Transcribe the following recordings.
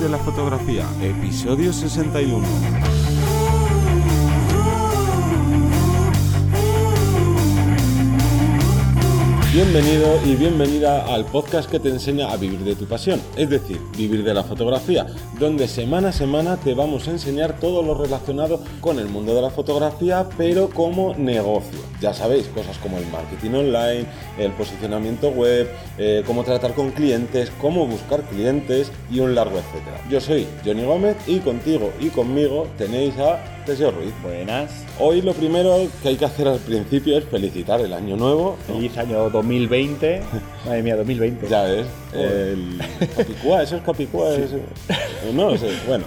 de la fotografía, episodio 61. Bienvenido y bienvenida al podcast que te enseña a vivir de tu pasión, es decir, vivir de la fotografía, donde semana a semana te vamos a enseñar todo lo relacionado con el mundo de la fotografía, pero como negocio. Ya sabéis, cosas como el marketing online, el posicionamiento web, eh, cómo tratar con clientes, cómo buscar clientes y un largo etcétera. Yo soy Johnny Gómez y contigo y conmigo tenéis a Ruiz. Buenas. Hoy lo primero que hay que hacer al principio es felicitar el año nuevo. Feliz año 2020. Madre mía, 2020. Ya ves, el eso es Capicúa. eso- No sé, bueno,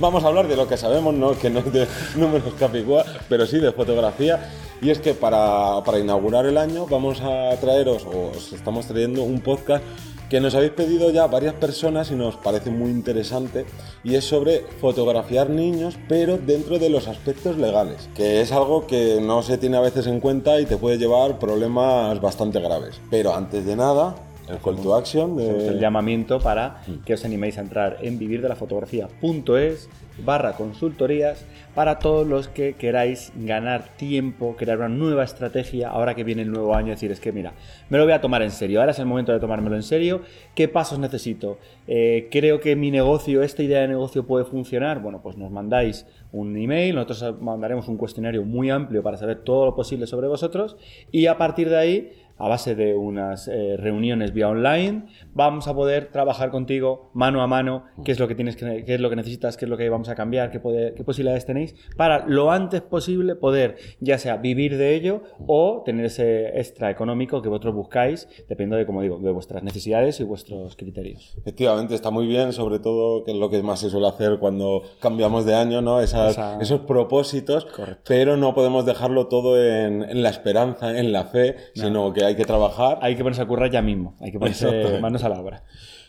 Vamos a hablar de lo que sabemos, no que no es de números Capicúa, pero sí de fotografía. Y es que para, para inaugurar el año vamos a traeros, o os estamos trayendo un podcast que nos habéis pedido ya varias personas y nos parece muy interesante y es sobre fotografiar niños pero dentro de los aspectos legales, que es algo que no se tiene a veces en cuenta y te puede llevar problemas bastante graves. Pero antes de nada, el call to action de... Hacemos el llamamiento para que os animéis a entrar en vivirdelafotografía.es barra consultorías para todos los que queráis ganar tiempo, crear una nueva estrategia ahora que viene el nuevo año, decir, es que mira, me lo voy a tomar en serio, ahora es el momento de tomármelo en serio, ¿qué pasos necesito? Eh, creo que mi negocio, esta idea de negocio puede funcionar, bueno, pues nos mandáis un email, nosotros os mandaremos un cuestionario muy amplio para saber todo lo posible sobre vosotros y a partir de ahí a base de unas eh, reuniones vía online, vamos a poder trabajar contigo mano a mano qué es lo que tienes que, qué es lo que necesitas, qué es lo que vamos a cambiar, qué, puede- qué posibilidades tenéis para lo antes posible poder ya sea vivir de ello o tener ese extra económico que vosotros buscáis, dependiendo de como digo, de vuestras necesidades y vuestros criterios. Efectivamente, está muy bien, sobre todo que es lo que más se suele hacer cuando cambiamos de año, ¿no? Esas- Esa- Esos propósitos, Correcto. pero no podemos dejarlo todo en, en la esperanza, en la fe, sino que hay que trabajar. Hay que ponerse a currar ya mismo, hay que ponerse manos a la obra.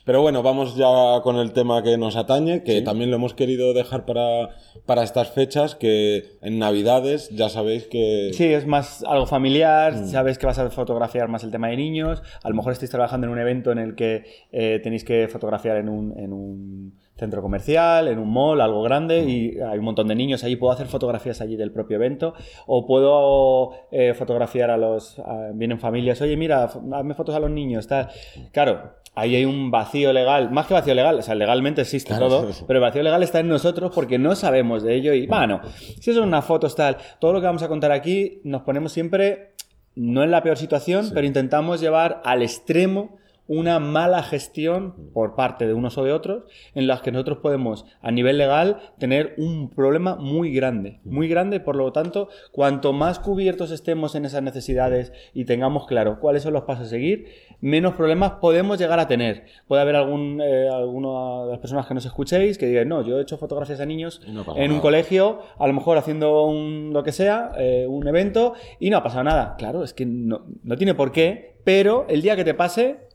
Pero bueno, vamos ya con el tema que nos atañe, que también lo hemos querido dejar para, para estas fechas, que en Navidades ya sabéis que... Sí, es más algo familiar, sabes que vas a fotografiar más el tema de niños, a lo mejor estáis trabajando en un evento en el que eh, tenéis que fotografiar en un, en un centro comercial, en un mall, algo grande, y hay un montón de niños allí, puedo hacer fotografías allí del propio evento, o puedo eh, fotografiar a los... a- vienen familias, oye, mira, hazme fotos a los niños, tal. Claro, ahí hay un vacío legal, más que vacío legal, o sea, legalmente existe Claro, todo, sí, sí. pero el vacío legal está en nosotros porque no sabemos de ello y, bueno, si son unas fotos tal, todo lo que vamos a contar aquí nos ponemos siempre, no en la peor situación, pero intentamos llevar al extremo una mala gestión por parte de unos o de otros, en las que nosotros podemos, a nivel legal, tener un problema muy grande, muy grande, por lo tanto, cuanto más cubiertos estemos en esas necesidades y tengamos claro cuáles son los pasos a seguir, menos problemas podemos llegar a tener. Puede haber algún, eh, alguna de las personas que nos escuchéis que digan, no, yo he hecho fotografías a niños no en un colegio, a lo mejor haciendo un, lo que sea, eh, un evento, y no ha pasado nada. Claro, es que no, no tiene por qué, pero el día que te pase,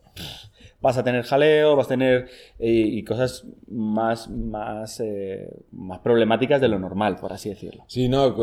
vas a tener jaleo, vas a tener eh, y cosas más, más, eh, más problemáticas de lo normal, por así decirlo. Sí, no,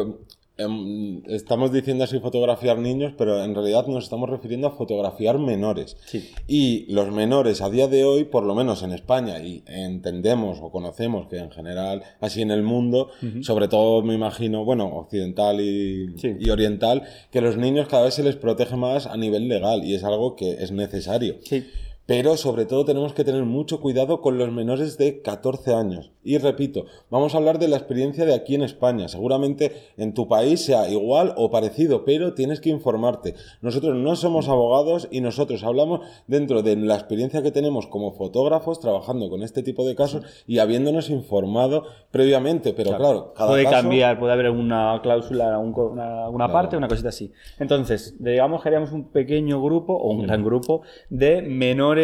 estamos diciendo así fotografiar niños, pero en realidad nos estamos refiriendo a fotografiar menores. Sí. Y los menores a día de hoy, por lo menos en España, y entendemos o conocemos que en general, así en el mundo, sobre todo me imagino, bueno, occidental y, Sí. y oriental, que los niños cada vez se les protege más a nivel legal y es algo que es necesario. Sí. Pero sobre todo tenemos que tener mucho cuidado con los menores de 14 años. Y repito, vamos a hablar de la experiencia de aquí en España. Seguramente en tu país sea igual o parecido, pero tienes que informarte. Nosotros no somos abogados y nosotros hablamos dentro de la experiencia que tenemos como fotógrafos trabajando con este tipo de casos y habiéndonos informado previamente. Pero claro, cada puede caso- cambiar, puede haber una cláusula, un una, una Claro. parte, una cosita así. Entonces, digamos que haríamos un pequeño grupo o un gran grupo de menores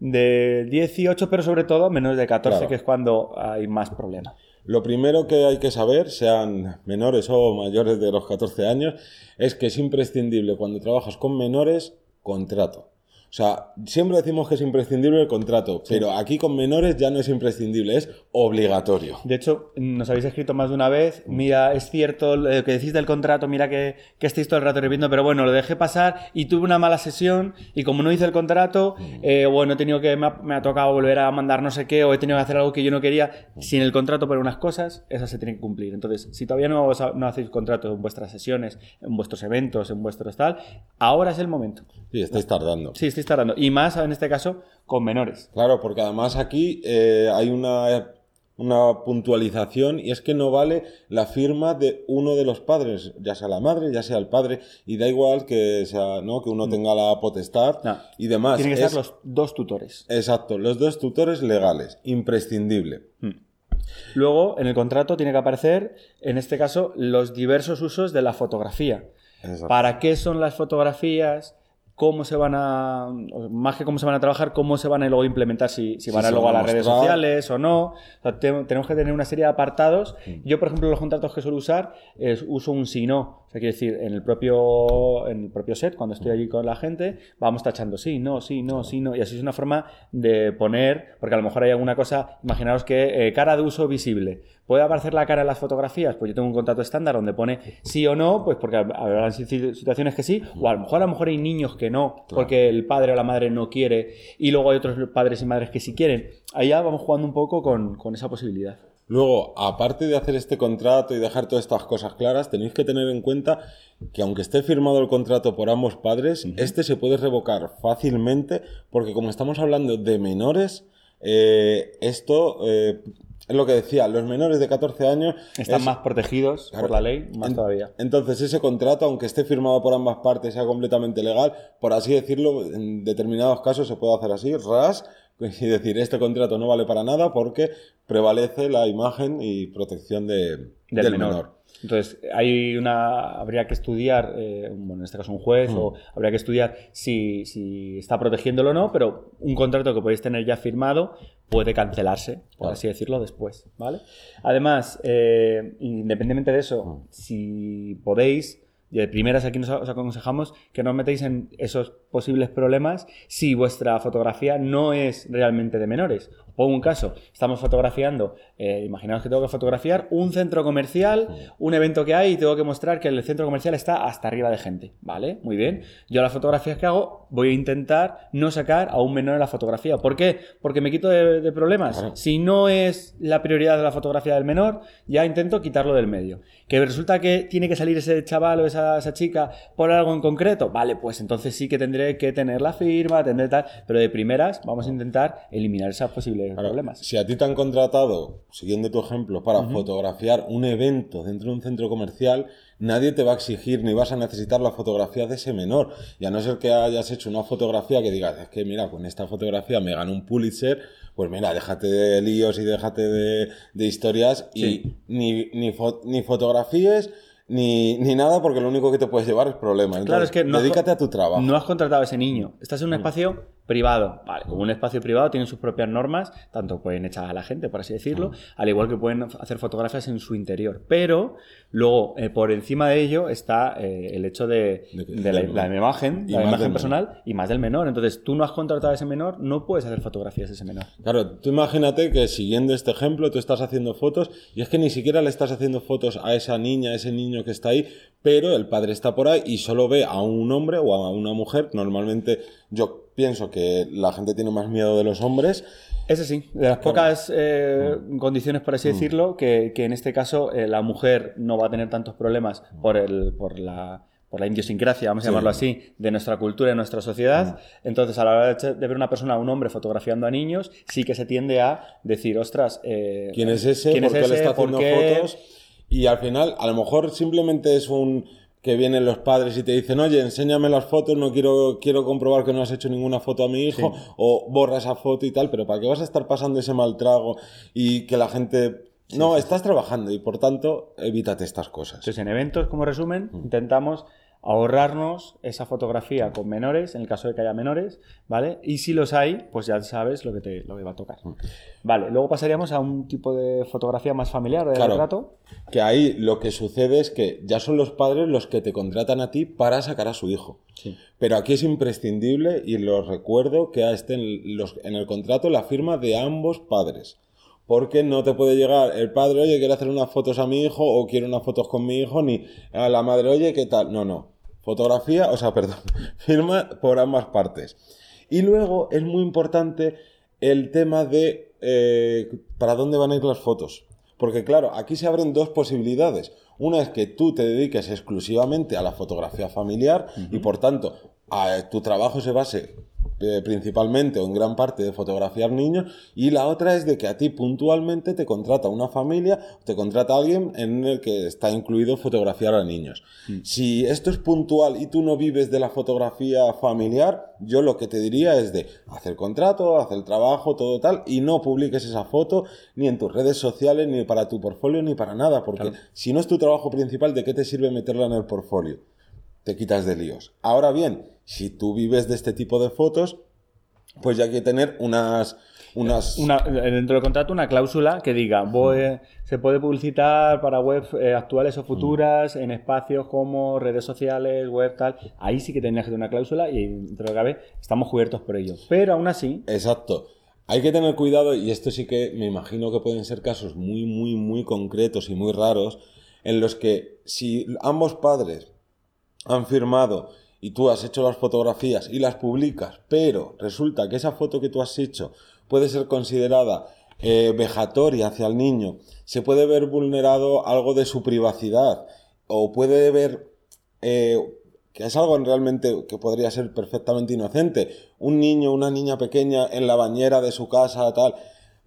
de 18, pero sobre todo menores de 14, Claro. que es cuando hay más problemas. Lo primero que hay que saber, sean menores o mayores de los 14 años, es que es imprescindible cuando trabajas con menores contrato. O sea, siempre decimos que es imprescindible el contrato, pero aquí con menores ya no es imprescindible, es obligatorio. De hecho, nos habéis escrito más de una vez, mira, es cierto lo que decís del contrato, mira que, que estáis todo el rato repitiendo, pero bueno, lo dejé pasar y tuve una mala sesión y como no hice el contrato, eh, bueno, he tenido que, me ha, me ha tocado volver a mandar no sé qué o he tenido que hacer algo que yo no quería, sin el contrato por unas cosas, esas se tienen que cumplir. Entonces, si todavía no, os no hacéis contrato en vuestras sesiones, en vuestros eventos, en vuestros tal, ahora es el momento. Sí, estáis tardando. Sí, estáis tardando. Y más en este caso con menores. Claro, porque además aquí eh, hay una, una puntualización y es que no vale la firma de uno de los padres, ya sea la madre, ya sea el padre, y da igual que sea, ¿no? que uno tenga la potestad No. y demás. Tienen que ser los dos tutores. Exacto, los dos tutores legales, imprescindible. Luego, en el contrato tiene que aparecer, en este caso, los diversos usos de la fotografía. Exacto. ¿Para qué son las fotografías? ¿Cómo se van a, más que cómo se van a trabajar, cómo se van a luego implementar? Si, si Si van a se luego a a las redes sociales o no. O sea, te- tenemos que tener una serie de apartados. Yo, por ejemplo, los contratos que suelo usar, es, uso un sí no. O sea, quiere decir, en el, propio, en el propio set, cuando estoy allí con la gente, vamos tachando sí, no, sí, no, sí, no. Y así es una forma de poner, porque a lo mejor hay alguna cosa, imaginaos que eh, cara de uso visible. ¿Puede aparecer la cara en las fotografías? Pues yo tengo un contrato estándar donde pone sí o no, pues porque habrá si- situaciones que sí, o a lo mejor a lo mejor hay niños que no, porque el padre o la madre no quiere, y luego hay otros padres y madres que sí quieren. Ya vamos jugando un poco con, con esa posibilidad. Luego, aparte de hacer este contrato y dejar todas estas cosas claras, tenéis que tener en cuenta que aunque esté firmado el contrato por ambos padres, este se puede revocar fácilmente porque como estamos hablando de menores, eh, esto eh, es lo que decía, los menores de 14 años Están es- más protegidos Claro. por la ley, más En- todavía. Entonces, ese contrato, aunque esté firmado por ambas partes, sea completamente legal, por así decirlo, en determinados casos se puede hacer así, ras, y decir, este contrato no vale para nada porque prevalece la imagen y protección de- del, del menor. menor. Entonces, hay una, habría que estudiar, eh, bueno, en este caso un juez, Mm. o habría que estudiar si, si está protegiéndolo o no, pero un contrato que podéis tener ya firmado puede cancelarse, por Claro. así decirlo, después, ¿vale? Además, eh, independientemente de eso, Mm. si podéis, de primeras aquí nos os aconsejamos que no os metéis en esos posibles problemas si vuestra fotografía no es realmente de menores. Pongo un caso, estamos fotografiando, eh, imaginaos que tengo que fotografiar un centro comercial, un evento que hay y tengo que mostrar que el centro comercial está hasta arriba de gente, ¿vale? Muy bien. Yo las fotografías que hago voy a intentar no sacar a un menor en la fotografía. ¿Por qué? Porque me quito de, de problemas. Claro. Si no es la prioridad de la fotografía del menor, ya intento quitarlo del medio. Que resulta que tiene que salir ese chaval o esa, esa chica por algo en concreto, vale, pues entonces sí que tendré que tener la firma, tendré tal, pero de primeras vamos a intentar eliminar esos posibles problemas. Si a ti te han contratado, siguiendo tu ejemplo, para fotografiar un evento dentro de un centro comercial, nadie te va a exigir ni vas a necesitar la fotografía de ese menor. Y a no ser que hayas hecho una fotografía que digas, es que mira, con esta fotografía me gano un Pulitzer, pues mira, déjate de líos y déjate de, de historias Sí. y ni, ni, fo- ni fotografíes. Ni, ni nada porque lo único que te puedes llevar es problemas. Claro, es que no dedícate a tu trabajo. No has contratado a ese niño. Estás en un espacio privado. Vale, como un espacio privado tiene sus propias normas, tanto pueden echar a la gente, por así decirlo, al igual que pueden hacer fotografías en su interior. Pero luego, eh, por encima de ello, está eh, el hecho de, De que- de la, imagen, la imagen personal y más del menor. Entonces, tú no has contratado a ese menor, no puedes hacer fotografías de ese menor. Claro, tú imagínate que siguiendo este ejemplo tú estás haciendo fotos y es que ni siquiera le estás haciendo fotos a esa niña, a ese niño que está ahí, pero el padre está por ahí y solo ve a un hombre o a una mujer. Normalmente yo pienso que la gente tiene más miedo de los hombres. Ese sí, de las pocas eh, condiciones, por así decirlo, que, que en este caso eh, la mujer no va a tener tantos problemas por, el, por, la, por la idiosincrasia, vamos a Sí. llamarlo así, de nuestra cultura y nuestra sociedad. Entonces, a la hora de, ver una persona, un hombre fotografiando a niños, sí que se tiende a decir, ostras, eh, ¿Quién es ese? ¿quién ¿Por es qué le ese? está ¿Por haciendo fotos? Y al final, a lo mejor simplemente es un que vienen los padres y te dicen, oye, enséñame las fotos, no quiero, quiero comprobar que no has hecho ninguna foto a mi hijo, o borra esa foto y tal, pero ¿para qué vas a estar pasando ese mal trago y que la gente... no, estás trabajando y por tanto, evítate estas cosas. Entonces, en eventos, como resumen, intentamos ahorrarnos esa fotografía con menores, en el caso de que haya menores, ¿vale? Y si los hay, pues ya sabes lo que te lo que va a tocar. Mm. Vale, luego pasaríamos a un tipo de fotografía más familiar, de Claro. retrato. Que ahí lo que sucede es que ya son los padres los que te contratan a ti para sacar a su hijo. Sí. Pero aquí es imprescindible, y lo recuerdo, que esté en, los- en el contrato la firma de ambos padres. Porque no te puede llegar el padre, oye, quiero hacer unas fotos a mi hijo, o quiero unas fotos con mi hijo, ni a la madre, oye, ¿qué tal? No, no. Fotografía, o sea, perdón, firma por ambas partes. Y luego es muy importante el tema de eh, para dónde van a ir las fotos. Porque claro, aquí se abren dos posibilidades. Una es que tú te dediques exclusivamente a la fotografía familiar y por tanto a- tu trabajo se base eh, principalmente o en gran parte de fotografiar niños y la otra es de que a ti puntualmente te contrata una familia, te contrata alguien en el que está incluido fotografiar a niños. Si esto es puntual y tú no vives de la fotografía familiar, yo lo que te diría es de hacer contrato, hacer el trabajo, todo tal, y no publiques esa foto ni en tus redes sociales, ni para tu portfolio, ni para nada, porque si no es tu trabajo principal, ¿de qué te sirve meterla en el portfolio? Te quitas de líos. Ahora bien, si tú vives de este tipo de fotos, pues ya hay que tener unas... unas Una- dentro del contrato una cláusula que diga voy- se puede publicitar para webs eh, actuales o futuras en espacios como redes sociales, web tal. Ahí sí que tendrías que tener una cláusula y dentro de lo que cabe estamos cubiertos por ello. Pero aún así, Exacto. Hay que tener cuidado, y esto sí que me imagino que pueden ser casos muy, muy, muy concretos y muy raros, en los que si ambos padres han firmado y tú has hecho las fotografías y las publicas, pero resulta que esa foto que tú has hecho puede ser considerada eh, vejatoria hacia el niño, se puede ver vulnerado algo de su privacidad o puede ver eh, que es algo realmente que podría ser perfectamente inocente. Un niño, una niña pequeña en la bañera de su casa, tal.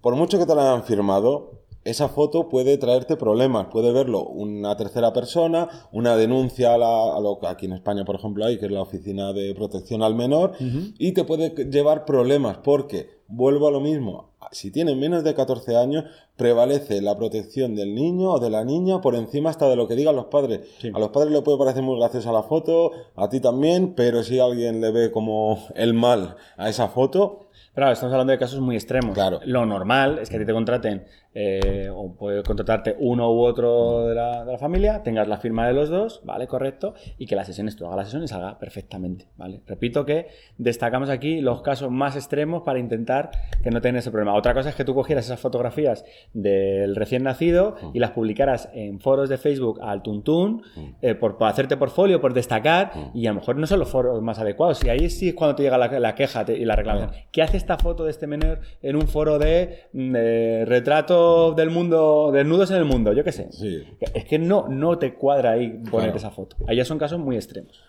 Por mucho que te la hayan firmado, esa foto puede traerte problemas. Puede verlo una tercera persona, una denuncia a, la- a lo que aquí en España, por ejemplo, hay, que es la Oficina de Protección al Menor, y te puede llevar problemas porque, vuelvo a lo mismo, si tienen menos de 14 años, prevalece la protección del niño o de la niña por encima hasta de lo que digan los padres. Sí. A los padres le puede parecer muy graciosa la foto, a ti también, pero si alguien le ve como el mal a esa foto, claro, estamos hablando de casos muy extremos. Claro. Lo normal es que a ti te contraten eh, o puede contratarte uno u otro de la, de la familia, tengas la firma de los dos, ¿vale? Correcto, y que la sesión tú hagas la sesión y salga perfectamente, ¿vale? Repito que destacamos aquí los casos más extremos para intentar que no tengan ese problema. Otra cosa es que tú cogieras esas fotografías del recién nacido y las publicaras en foros de Facebook al tuntún, eh, por, por hacerte portfolio, por destacar, y a lo mejor no son los foros más adecuados. Y ahí sí es cuando te llega la, la queja te- y la reclamación. ¿Qué hace esta foto de este menor en un foro de, de retrato del mundo, desnudos en el mundo? Yo qué sé. Sí. Es que no, no te cuadra ahí poner Claro. esa foto. Ahí ya son casos muy extremos.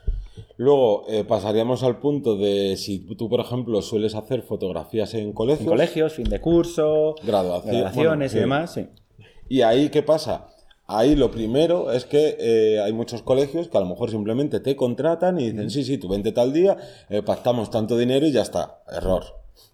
Luego eh, pasaríamos al punto de si tú, por ejemplo, sueles hacer fotografías en colegios. En colegios, fin de curso, Graduación, graduaciones bueno, y demás, sí. Y ahí, ¿qué pasa? Ahí lo primero es que eh, hay muchos colegios que a lo mejor simplemente te contratan y dicen, sí, sí, tú vente tal día, eh, pactamos tanto dinero y ya está. Error.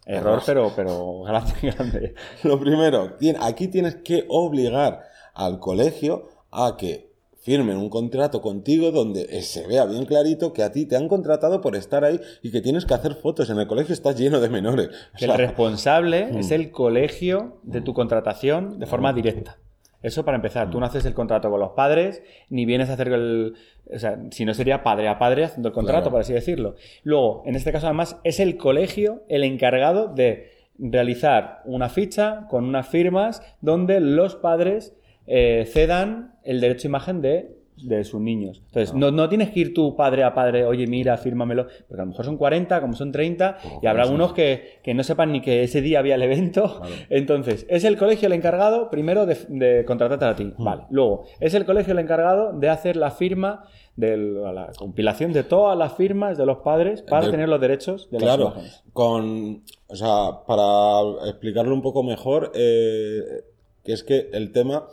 Error, pero, pero grande, grande. Lo primero, aquí tienes que obligar al colegio a que firmen un contrato contigo donde eh, se vea bien clarito que a ti te han contratado por estar ahí y que tienes que hacer fotos. En el colegio estás lleno de menores. O Que sea, el responsable Mm. es el colegio de tu contratación de forma directa. Eso para empezar. Mm. Tú no haces el contrato con los padres, ni vienes a hacer el. O sea, si no sería padre a padre haciendo el contrato, Claro. por así decirlo. Luego, en este caso, además, es el colegio el encargado de realizar una ficha con unas firmas donde los padres eh, cedan el derecho a imagen de, de sus niños. Entonces, no, no tienes que ir tú padre a padre, oye, mira, fírmamelo, porque a lo mejor son 40, como son 30, y habrá algunos que, que no sepan ni que ese día había el evento. Entonces, es el colegio el encargado, primero, de, de contratarte a ti. Vale. Luego, es el colegio el encargado de hacer la firma, de la compilación de todas las firmas de los padres para tener los derechos de las Claro, imágenes. con, o sea, para explicarlo un poco mejor, eh, que es que el tema,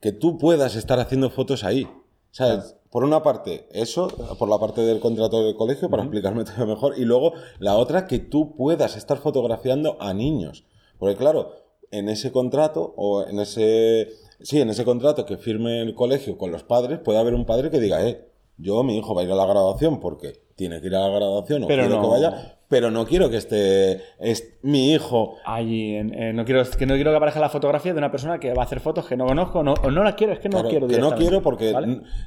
que tú puedas estar haciendo fotos ahí. ¿Sabes? Por una parte, eso, por la parte del contrato del colegio, para explicarme todavía mejor, y luego la otra, que tú puedas estar fotografiando a niños. Porque claro, en ese contrato, o en ese, sí, en ese contrato que firme el colegio con los padres, puede haber un padre que diga, eh, yo, mi hijo va a ir a la graduación porque tiene que ir a la graduación o Pero quiero no- que vaya, pero no quiero que esté es, mi hijo Allí, no quiero que no quiero que aparezca la fotografía de una persona que va a hacer fotos que no conozco no- o no la quiero, es que no Claro, quiero que no quiero porque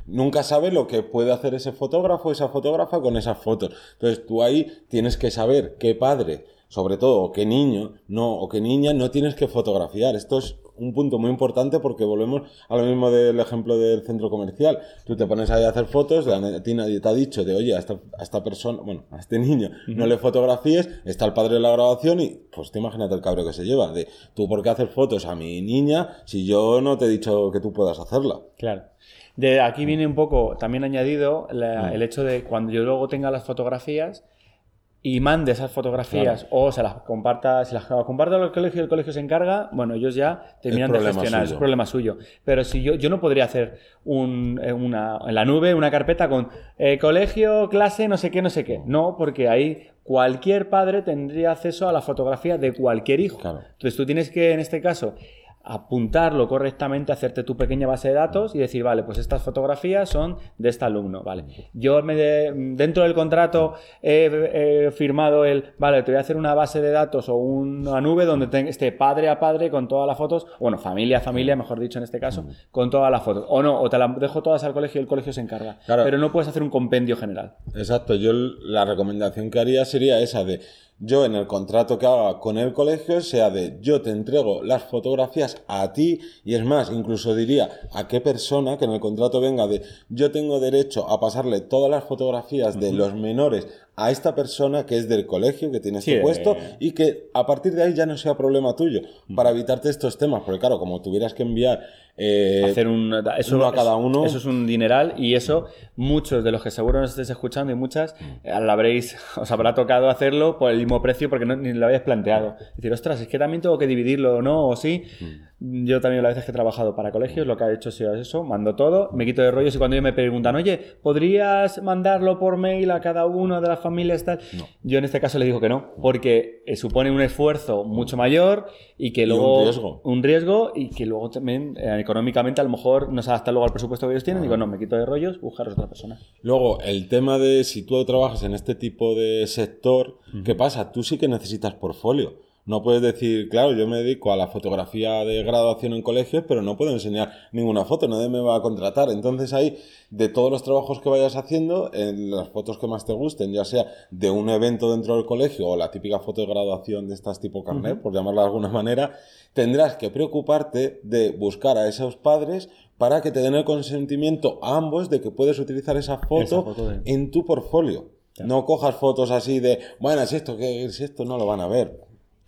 nunca sabe lo que puede hacer ese fotógrafo, esa fotógrafa con esas fotos. Entonces tú ahí tienes que saber qué padre, sobre todo, o qué niño, no, o qué niña no tienes que fotografiar. Esto es un punto muy importante porque volvemos a lo mismo del ejemplo del centro comercial. Tú te pones ahí a hacer fotos, a ti nadie te ha dicho de, oye, a esta, a esta persona, bueno, a este niño, no le fotografíes, está el padre de la grabación y pues te imagínate el cabreo que se lleva. De, tú, ¿por qué haces fotos a mi niña si yo no te he dicho que tú puedas hacerla? Claro. De aquí viene un poco también añadido la- Mm. el hecho de cuando yo luego tenga las fotografías y mande esas fotografías o se las comparta, si las comparto al colegio y el colegio se encarga, bueno, ellos ya terminan de gestionar, es problema suyo. Pero si yo, yo no podría hacer un, eh, una, en la nube una carpeta con eh, colegio, clase, no sé qué, no sé qué. No, porque ahí cualquier padre tendría acceso a la fotografía de cualquier hijo. Claro. Entonces tú tienes que, en este caso, apuntarlo correctamente, hacerte tu pequeña base de datos y decir, vale, pues estas fotografías son de este alumno, vale. Yo me de- dentro del contrato he, he firmado el, vale, te voy a hacer una base de datos o una nube donde esté padre a padre con todas las fotos, bueno, familia a familia, mejor dicho en este caso, con todas las fotos. O no, o te las dejo todas al colegio y el colegio se encarga. Claro. Pero no puedes hacer un compendio general. Exacto, yo la recomendación que haría sería esa de yo en el contrato que haga con el colegio sea de yo te entrego las fotografías a ti y es más, incluso diría a qué persona que en el contrato venga de yo tengo derecho a pasarle todas las fotografías de los menores a esta persona que es del colegio, que tiene Sí, este eh. puesto y que a partir de ahí ya no sea problema tuyo para evitarte estos temas, porque claro, como tuvieras que enviar eh, hacer un eso, uno a cada uno. Eso es un dineral y eso muchos de los que seguro nos estéis escuchando y muchas eh, lo habréis os habrá tocado hacerlo por el mismo precio porque no, ni lo habéis planteado. Decir, ostras, es que también tengo que dividirlo o no o sí. Yo también las veces que he trabajado para colegios lo que he hecho ha sido eso, mando todo, me quito de rollos y cuando ellos me preguntan, "Oye, ¿podrías mandarlo por mail a cada uno de las familias tal?" Yo en este caso le digo que no, porque eh, supone un esfuerzo mucho mayor y que un luego riesgo. un riesgo y que luego también eh, económicamente a lo mejor no se adapta luego al presupuesto que ellos tienen. Digo, no, me quito de rollos, buscaros otra persona. Luego, el tema de si tú trabajas en este tipo de sector, ¿qué pasa? Tú sí que necesitas portfolio. No puedes decir, claro, yo me dedico a la fotografía de graduación en colegios, pero no puedo enseñar ninguna foto, nadie me va a contratar. Entonces ahí, de todos los trabajos que vayas haciendo, en las fotos que más te gusten, ya sea de un evento dentro del colegio o la típica foto de graduación de estas tipo carnet, por llamarla de alguna manera, tendrás que preocuparte de buscar a esos padres para que te den el consentimiento a ambos de que puedes utilizar esa foto, Esa foto de- en tu portfolio. No cojas fotos así de, bueno, si esto, que si esto no lo van a ver.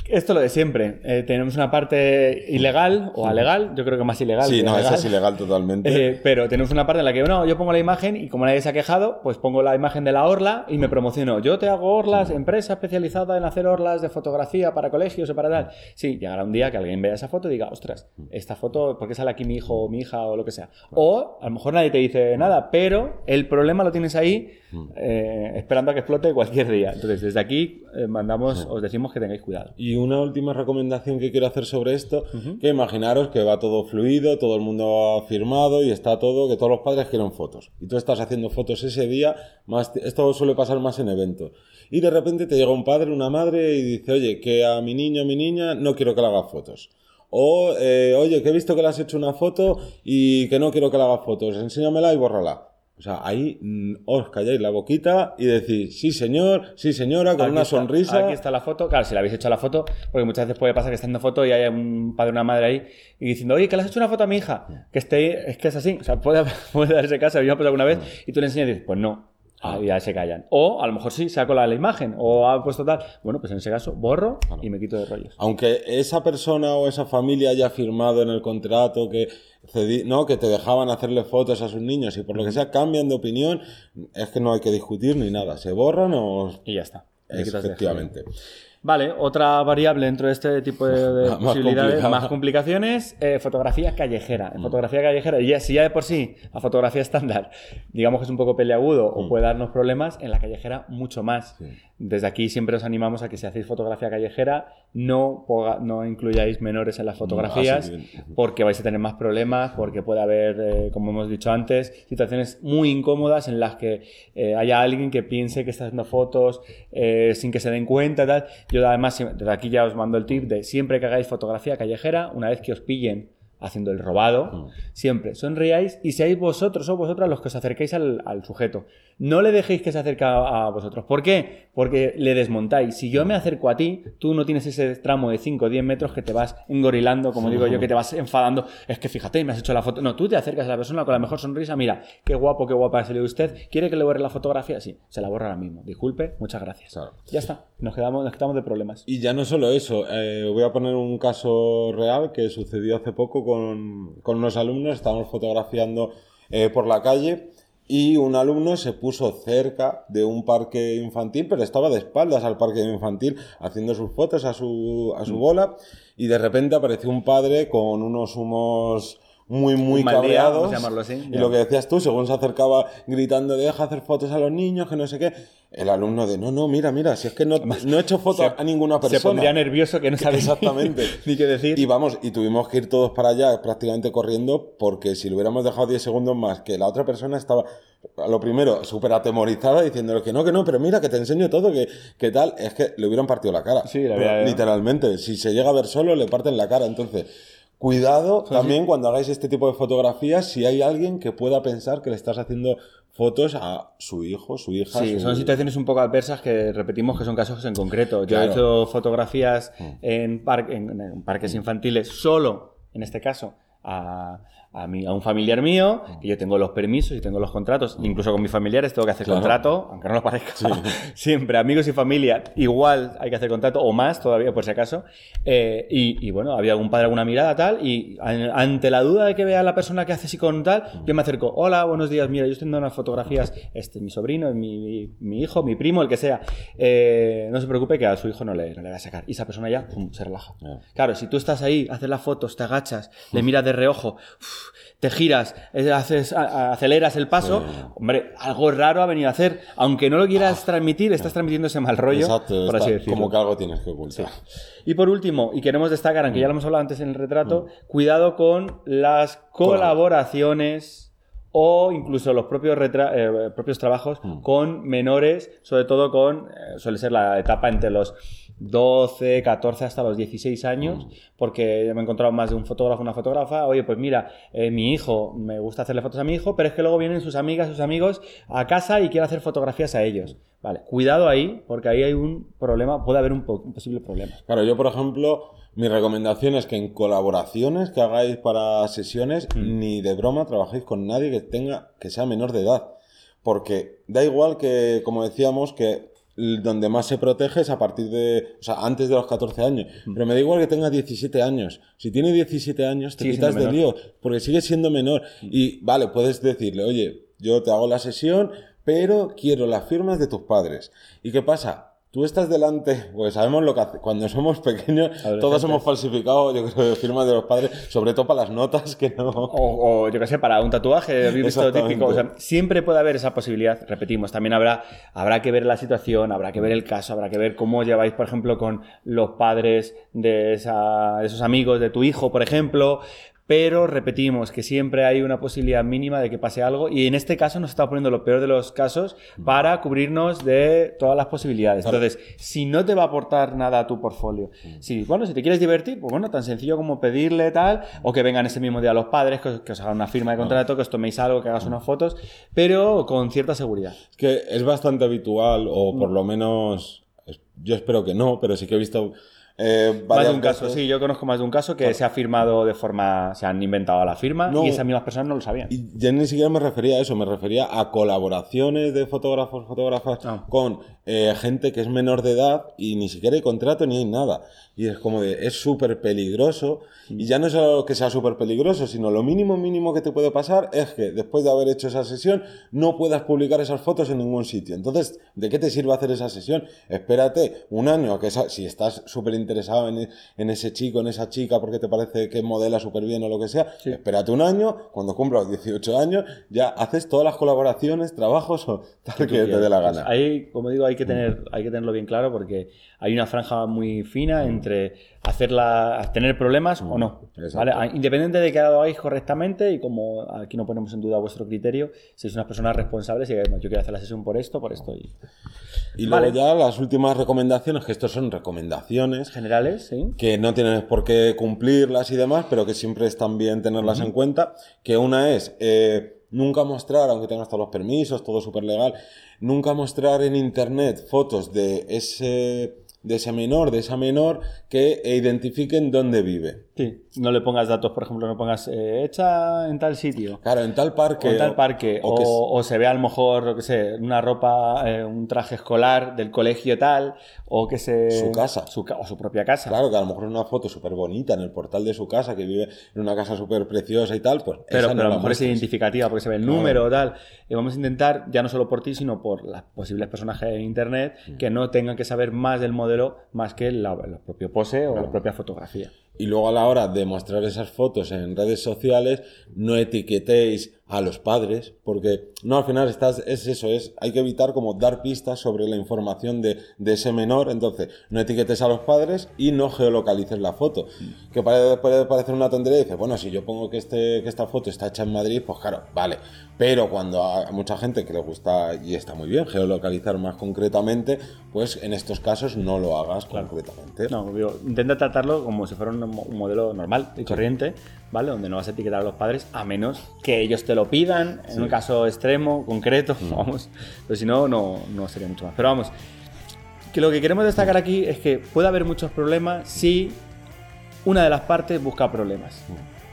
Esto lo de siempre. Eh, tenemos una parte ilegal o alegal, yo creo que más ilegal. Sí, que no, legal. es ilegal totalmente. Eh, pero tenemos una parte en la que, no, yo pongo la imagen y como nadie se ha quejado, pues pongo la imagen de la orla y me promociono. Yo te hago orlas, empresa especializada en hacer orlas de fotografía para colegios o para tal. Sí, llegará un día que alguien vea esa foto y diga, ostras, esta foto, ¿por qué sale aquí mi hijo o mi hija o lo que sea? O a lo mejor nadie te dice nada, pero el problema lo tienes ahí eh, esperando a que explote cualquier día. Entonces, desde aquí mandamos, os decimos que tengáis cuidado. Y una última recomendación que quiero hacer sobre esto, que imaginaros que va todo fluido, todo el mundo ha firmado y está todo, que todos los padres quieren fotos. Y tú estás haciendo fotos ese día, más esto suele pasar más en eventos. Y de repente te llega un padre, una madre y dice, oye, que a mi niño, mi niña, no quiero que le haga fotos. O, eh, oye, que he visto que le has hecho una foto y que no quiero que le haga fotos, enséñamela y bórrala. O sea, ahí mm, os calláis la boquita y decís, sí señor, sí señora, con Aquí una está- sonrisa. Aquí está la foto. Claro, si la habéis hecho la foto, porque muchas veces puede pasar que esté en foto y haya un padre o una madre ahí y diciendo, oye, que le has hecho una foto a mi hija. Que esté, es que es así. O sea, puede, puede darse caso. Ha pasado alguna vez y tú le enseñas y dices, pues no. Ah, ya se callan. O a lo mejor sí, saco la, la imagen o ha puesto tal. Bueno, pues en ese caso borro y me quito de rollos. Aunque esa persona o esa familia haya firmado en el contrato que no que te dejaban hacerle fotos a sus niños y por lo que sea cambian de opinión, es que no hay que discutir ni nada, se borran o Y ya está. Es, efectivamente. Vale, otra variable dentro de este tipo de, de Más posibilidades, complicada. más complicaciones, eh, fotografía callejera. En fotografía callejera, ya, si ya de por sí la fotografía estándar, digamos que es un poco peleagudo o puede darnos problemas, en la callejera mucho más. Desde aquí siempre os animamos a que si hacéis fotografía callejera, no, incluyáis menores en las fotografías, así que- porque vais a tener más problemas, porque puede haber, eh, como hemos dicho antes, situaciones muy incómodas en las que eh, haya alguien que piense que está haciendo fotos eh, sin que se den cuenta. Tal. Yo además, desde aquí ya os mando el tip de siempre que hagáis fotografía callejera, una vez que os pillen haciendo el robado, siempre sonriáis y seáis vosotros o vosotras los que os acerquéis al, al sujeto. No le dejéis que se acerque a, a vosotros. ¿Por qué? Porque le desmontáis. Si yo me acerco a ti, tú no tienes ese tramo de 5 o 10 metros que te vas engorilando, como digo yo, que te vas enfadando. Es que fíjate, me has hecho la foto. No, tú te acercas a la persona con la mejor sonrisa. Mira, qué guapo, qué guapa ha salido usted. ¿Quiere que le borre la fotografía? Sí, se la borra ahora mismo. Disculpe, muchas gracias. Claro. Ya está. Nos quedamos, nos quitamos de problemas. Y ya no solo eso, eh, voy a poner un caso real que sucedió hace poco con, con unos alumnos, estábamos fotografiando eh, por la calle y un alumno se puso cerca de un parque infantil, pero estaba de espaldas al parque infantil haciendo sus fotos a su, a su bola y de repente apareció un padre con unos humos muy, muy mal día, cabreados. vamos a llamarlo así, Y lo que decías tú, según se acercaba gritando, deja hacer fotos a los niños, que no sé qué, el alumno de, no, no, mira, mira, si es que no, no he hecho fotos a ninguna persona. Se pondría nervioso que no sabe Exactamente. ni qué decir. Y vamos, y tuvimos que ir todos para allá prácticamente corriendo porque si lo hubiéramos dejado 10 segundos más, que la otra persona estaba, lo primero, súper atemorizada diciéndole que no, que no, pero mira, que te enseño todo, que, que tal, es que le hubieran partido la cara. Sí, Pero había- literalmente, si se llega a ver solo, le parten la cara. Entonces, cuidado también cuando hagáis este tipo de fotografías, si hay alguien que pueda pensar que le estás haciendo fotos a su hijo, su hija. Sí, su- son situaciones un poco adversas que repetimos que son casos en concreto. Yo Claro. he hecho fotografías en, par- en- en parques infantiles solo, en este caso, a, a, mi- a un familiar mío, que yo tengo los permisos y tengo los contratos, incluso con mis familiares tengo que hacer Claro. contrato, aunque no lo parezca. Siempre, amigos y familia, igual hay que hacer contrato, o más todavía, por si acaso. Eh, y, y bueno, había algún padre, alguna mirada, tal, y an- ante la duda de que vea a la persona que hace así con tal, yo me acerco, hola, buenos días, mira, yo estoy dando unas fotografías, este es mi sobrino, mi, mi hijo, mi primo, el que sea. Eh, no se preocupe que a su hijo no le, no le va a sacar. Y esa persona ya pum, se relaja. Claro, si tú estás ahí, haces las fotos, te agachas, le miras de reojo, te giras, eh, haces, aceleras el paso, Sí. hombre, algo raro ha venido a hacer. Aunque no lo quieras transmitir, estás transmitiendo ese mal rollo, Exacto, por así como que algo tienes que ocultar. Y por último, y queremos destacar, aunque ya lo hemos hablado antes en el retrato, Mm. cuidado con las colaboraciones o incluso los propios, eh, propios trabajos Mm. con menores, sobre todo con, eh, suele ser la etapa entre los 12, 14 hasta los 16 años, Mm. porque me he encontrado más de un fotógrafo, una fotógrafa, oye, pues mira, eh, mi hijo, me gusta hacerle fotos a mi hijo, pero es que luego vienen sus amigas, sus amigos a casa y quiere hacer fotografías a ellos. Vale, cuidado ahí, porque ahí hay un problema, puede haber un, po- un posible problema. Claro, yo por ejemplo, mi recomendación es que en colaboraciones que hagáis para sesiones, Mm. ni de broma trabajéis con nadie que tenga, que sea menor de edad. Porque da igual que, como decíamos, que donde más se protege es a partir de, o sea, antes de los 14 años. Mm. Pero me da igual que tenga 17 años. Si tiene 17 años, te quitas de lío, porque sigue siendo menor. Y vale, puedes decirle, oye, yo te hago la sesión, pero quiero las firmas de tus padres. ¿Y qué pasa? Tú estás delante, pues sabemos lo que hace. Cuando somos pequeños, todos hemos falsificado, yo creo, firmas de los padres, sobre todo para las notas que no. O, o, yo qué sé, para un tatuaje, visto típico. O sea, siempre puede haber esa posibilidad. Repetimos, también habrá, habrá que ver la situación, habrá que ver el caso, habrá que ver cómo lleváis, por ejemplo, con los padres de, esa- de esos amigos de tu hijo, por ejemplo. Pero repetimos que siempre hay una posibilidad mínima de que pase algo y en este caso nos está poniendo lo peor de los casos para cubrirnos de todas las posibilidades. Entonces, si no te va a aportar nada a tu portfolio, si, bueno, si te quieres divertir, pues bueno, tan sencillo como pedirle tal, o que vengan ese mismo día los padres, que os, que os hagan una firma de contrato, que os toméis algo, que hagas unas fotos, pero con cierta seguridad. Es que es bastante habitual, o por lo menos, yo espero que no, pero sí que he visto eh, Más de un caso, sí, yo conozco más de un caso que se ha firmado de forma, se han inventado la firma No. y esas mismas personas no lo sabían. Y ya ni siquiera me refería a eso, me refería a colaboraciones de fotógrafos, fotógrafas Ah. con eh, gente que es menor de edad y ni siquiera hay contrato ni hay nada. Y es como de, es súper peligroso. Y ya no es solo que sea súper peligroso, sino lo mínimo mínimo que te puede pasar es que después de haber hecho esa sesión no puedas publicar esas fotos en ningún sitio. Entonces, ¿de qué te sirve hacer esa sesión? Espérate un año, que esa- si estás súper interesado en, en ese chico, en esa chica, porque te parece que modela súper bien o lo que sea, espérate un año, cuando cumplas 18 años, ya haces todas las colaboraciones, trabajos o tal que, te dé la Pues gana. ahí, como digo, hay que, tener, hay que tenerlo bien claro porque hay una franja muy fina entre hacerla, tener problemas o no. Exacto. ¿vale? A- Independiente de que lo hagáis correctamente y como aquí no ponemos en duda vuestro criterio, sois unas personas responsables y que, "Bueno, yo quiero hacer la sesión por esto, por esto y Y luego Vale. ya las últimas recomendaciones, que estos son recomendaciones, generales, ¿sí? que no tienes por qué cumplirlas y demás, pero que siempre están bien tenerlas en cuenta. Que una es eh, nunca mostrar, aunque tengas todos los permisos, todo súper legal, nunca mostrar en internet fotos de ese, de ese menor, de esa menor, que identifiquen dónde vive. Sí, no le pongas datos, por ejemplo, no pongas eh, hecha en tal sitio. Claro, en tal parque. o en tal parque, o, o que- o se ve a lo mejor, lo que sé, una ropa, eh, un traje escolar del colegio tal, o que se... Su casa. su ca- o su propia casa. Claro, que a lo mejor una foto súper bonita en el portal de su casa, que vive en una casa súper preciosa y tal, pues Pero, esa pero no a lo mejor es identificativa porque se ve el número o tal. Y vamos a intentar, ya no solo por ti, sino por las posibles personajes en internet, Mm. que no tengan que saber más del modelo más que la, la propia pose o la propia fotografía. Y luego a la hora de mostrar esas fotos en redes sociales, no etiquetéis a los padres, porque no, al final estás, es eso, es, hay que evitar como dar pistas sobre la información de, de ese menor, entonces no etiquetes a los padres y no geolocalices la foto. Que puede, puede parecer una tontería y dices, bueno, si yo pongo que, este, que esta foto está hecha en Madrid, pues claro, vale. Pero cuando a, a mucha gente que le gusta, y está muy bien, geolocalizar más concretamente, pues en estos casos no lo hagas concretamente. No, intenta tratarlo como si fuera un, un modelo normal y corriente, ¿vale? Donde no vas a etiquetar a los padres a menos que ellos te lo pidan, en un caso extremo, concreto, Mm. vamos. Pero si no, no, no sería mucho más. Pero vamos, que lo que queremos destacar aquí es que puede haber muchos problemas si una de las partes busca problemas.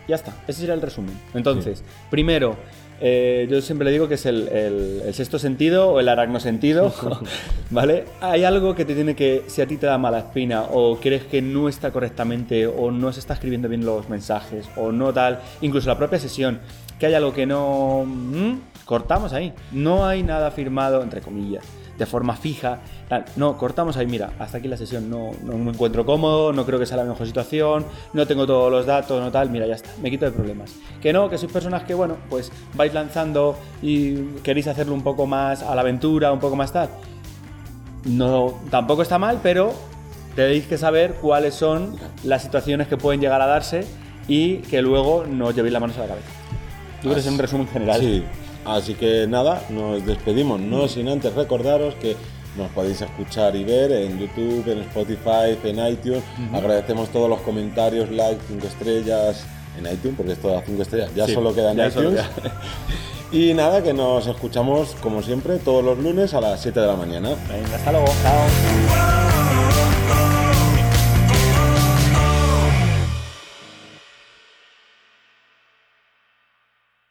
Ya está, ese sería el resumen. Entonces, primero, eh, yo siempre le digo que es el, el- el sexto sentido o el aracnosentido, ¿vale? Hay algo que te tiene que, si a ti te da mala espina o crees que no está correctamente o no se está escribiendo bien los mensajes o no tal, incluso la propia sesión, que hay algo que no... Cortamos ahí. No hay nada firmado, entre comillas, de forma fija. No, cortamos ahí, mira, hasta aquí la sesión, no, no me encuentro cómodo, no creo que sea la mejor situación, no tengo todos los datos, no tal, mira, ya está, me quito de problemas. Que no, que sois personas que, bueno, pues vais lanzando y queréis hacerlo un poco más a la aventura, un poco más tal. No, tampoco está mal, pero tenéis que saber cuáles son las situaciones que pueden llegar a darse y que luego no os llevéis las manos a la cabeza. Yo creo que es un resumen general. Sí, así que nada, nos despedimos, no sin antes recordaros que nos podéis escuchar y ver en YouTube, en Spotify, en iTunes. Agradecemos todos los comentarios, likes, 5 estrellas en iTunes, porque esto a 5 estrellas ya Sí, solo queda en ya iTunes. Y nada, que nos escuchamos como siempre todos los lunes a las 7 de la mañana. Venga, hasta luego. Chao.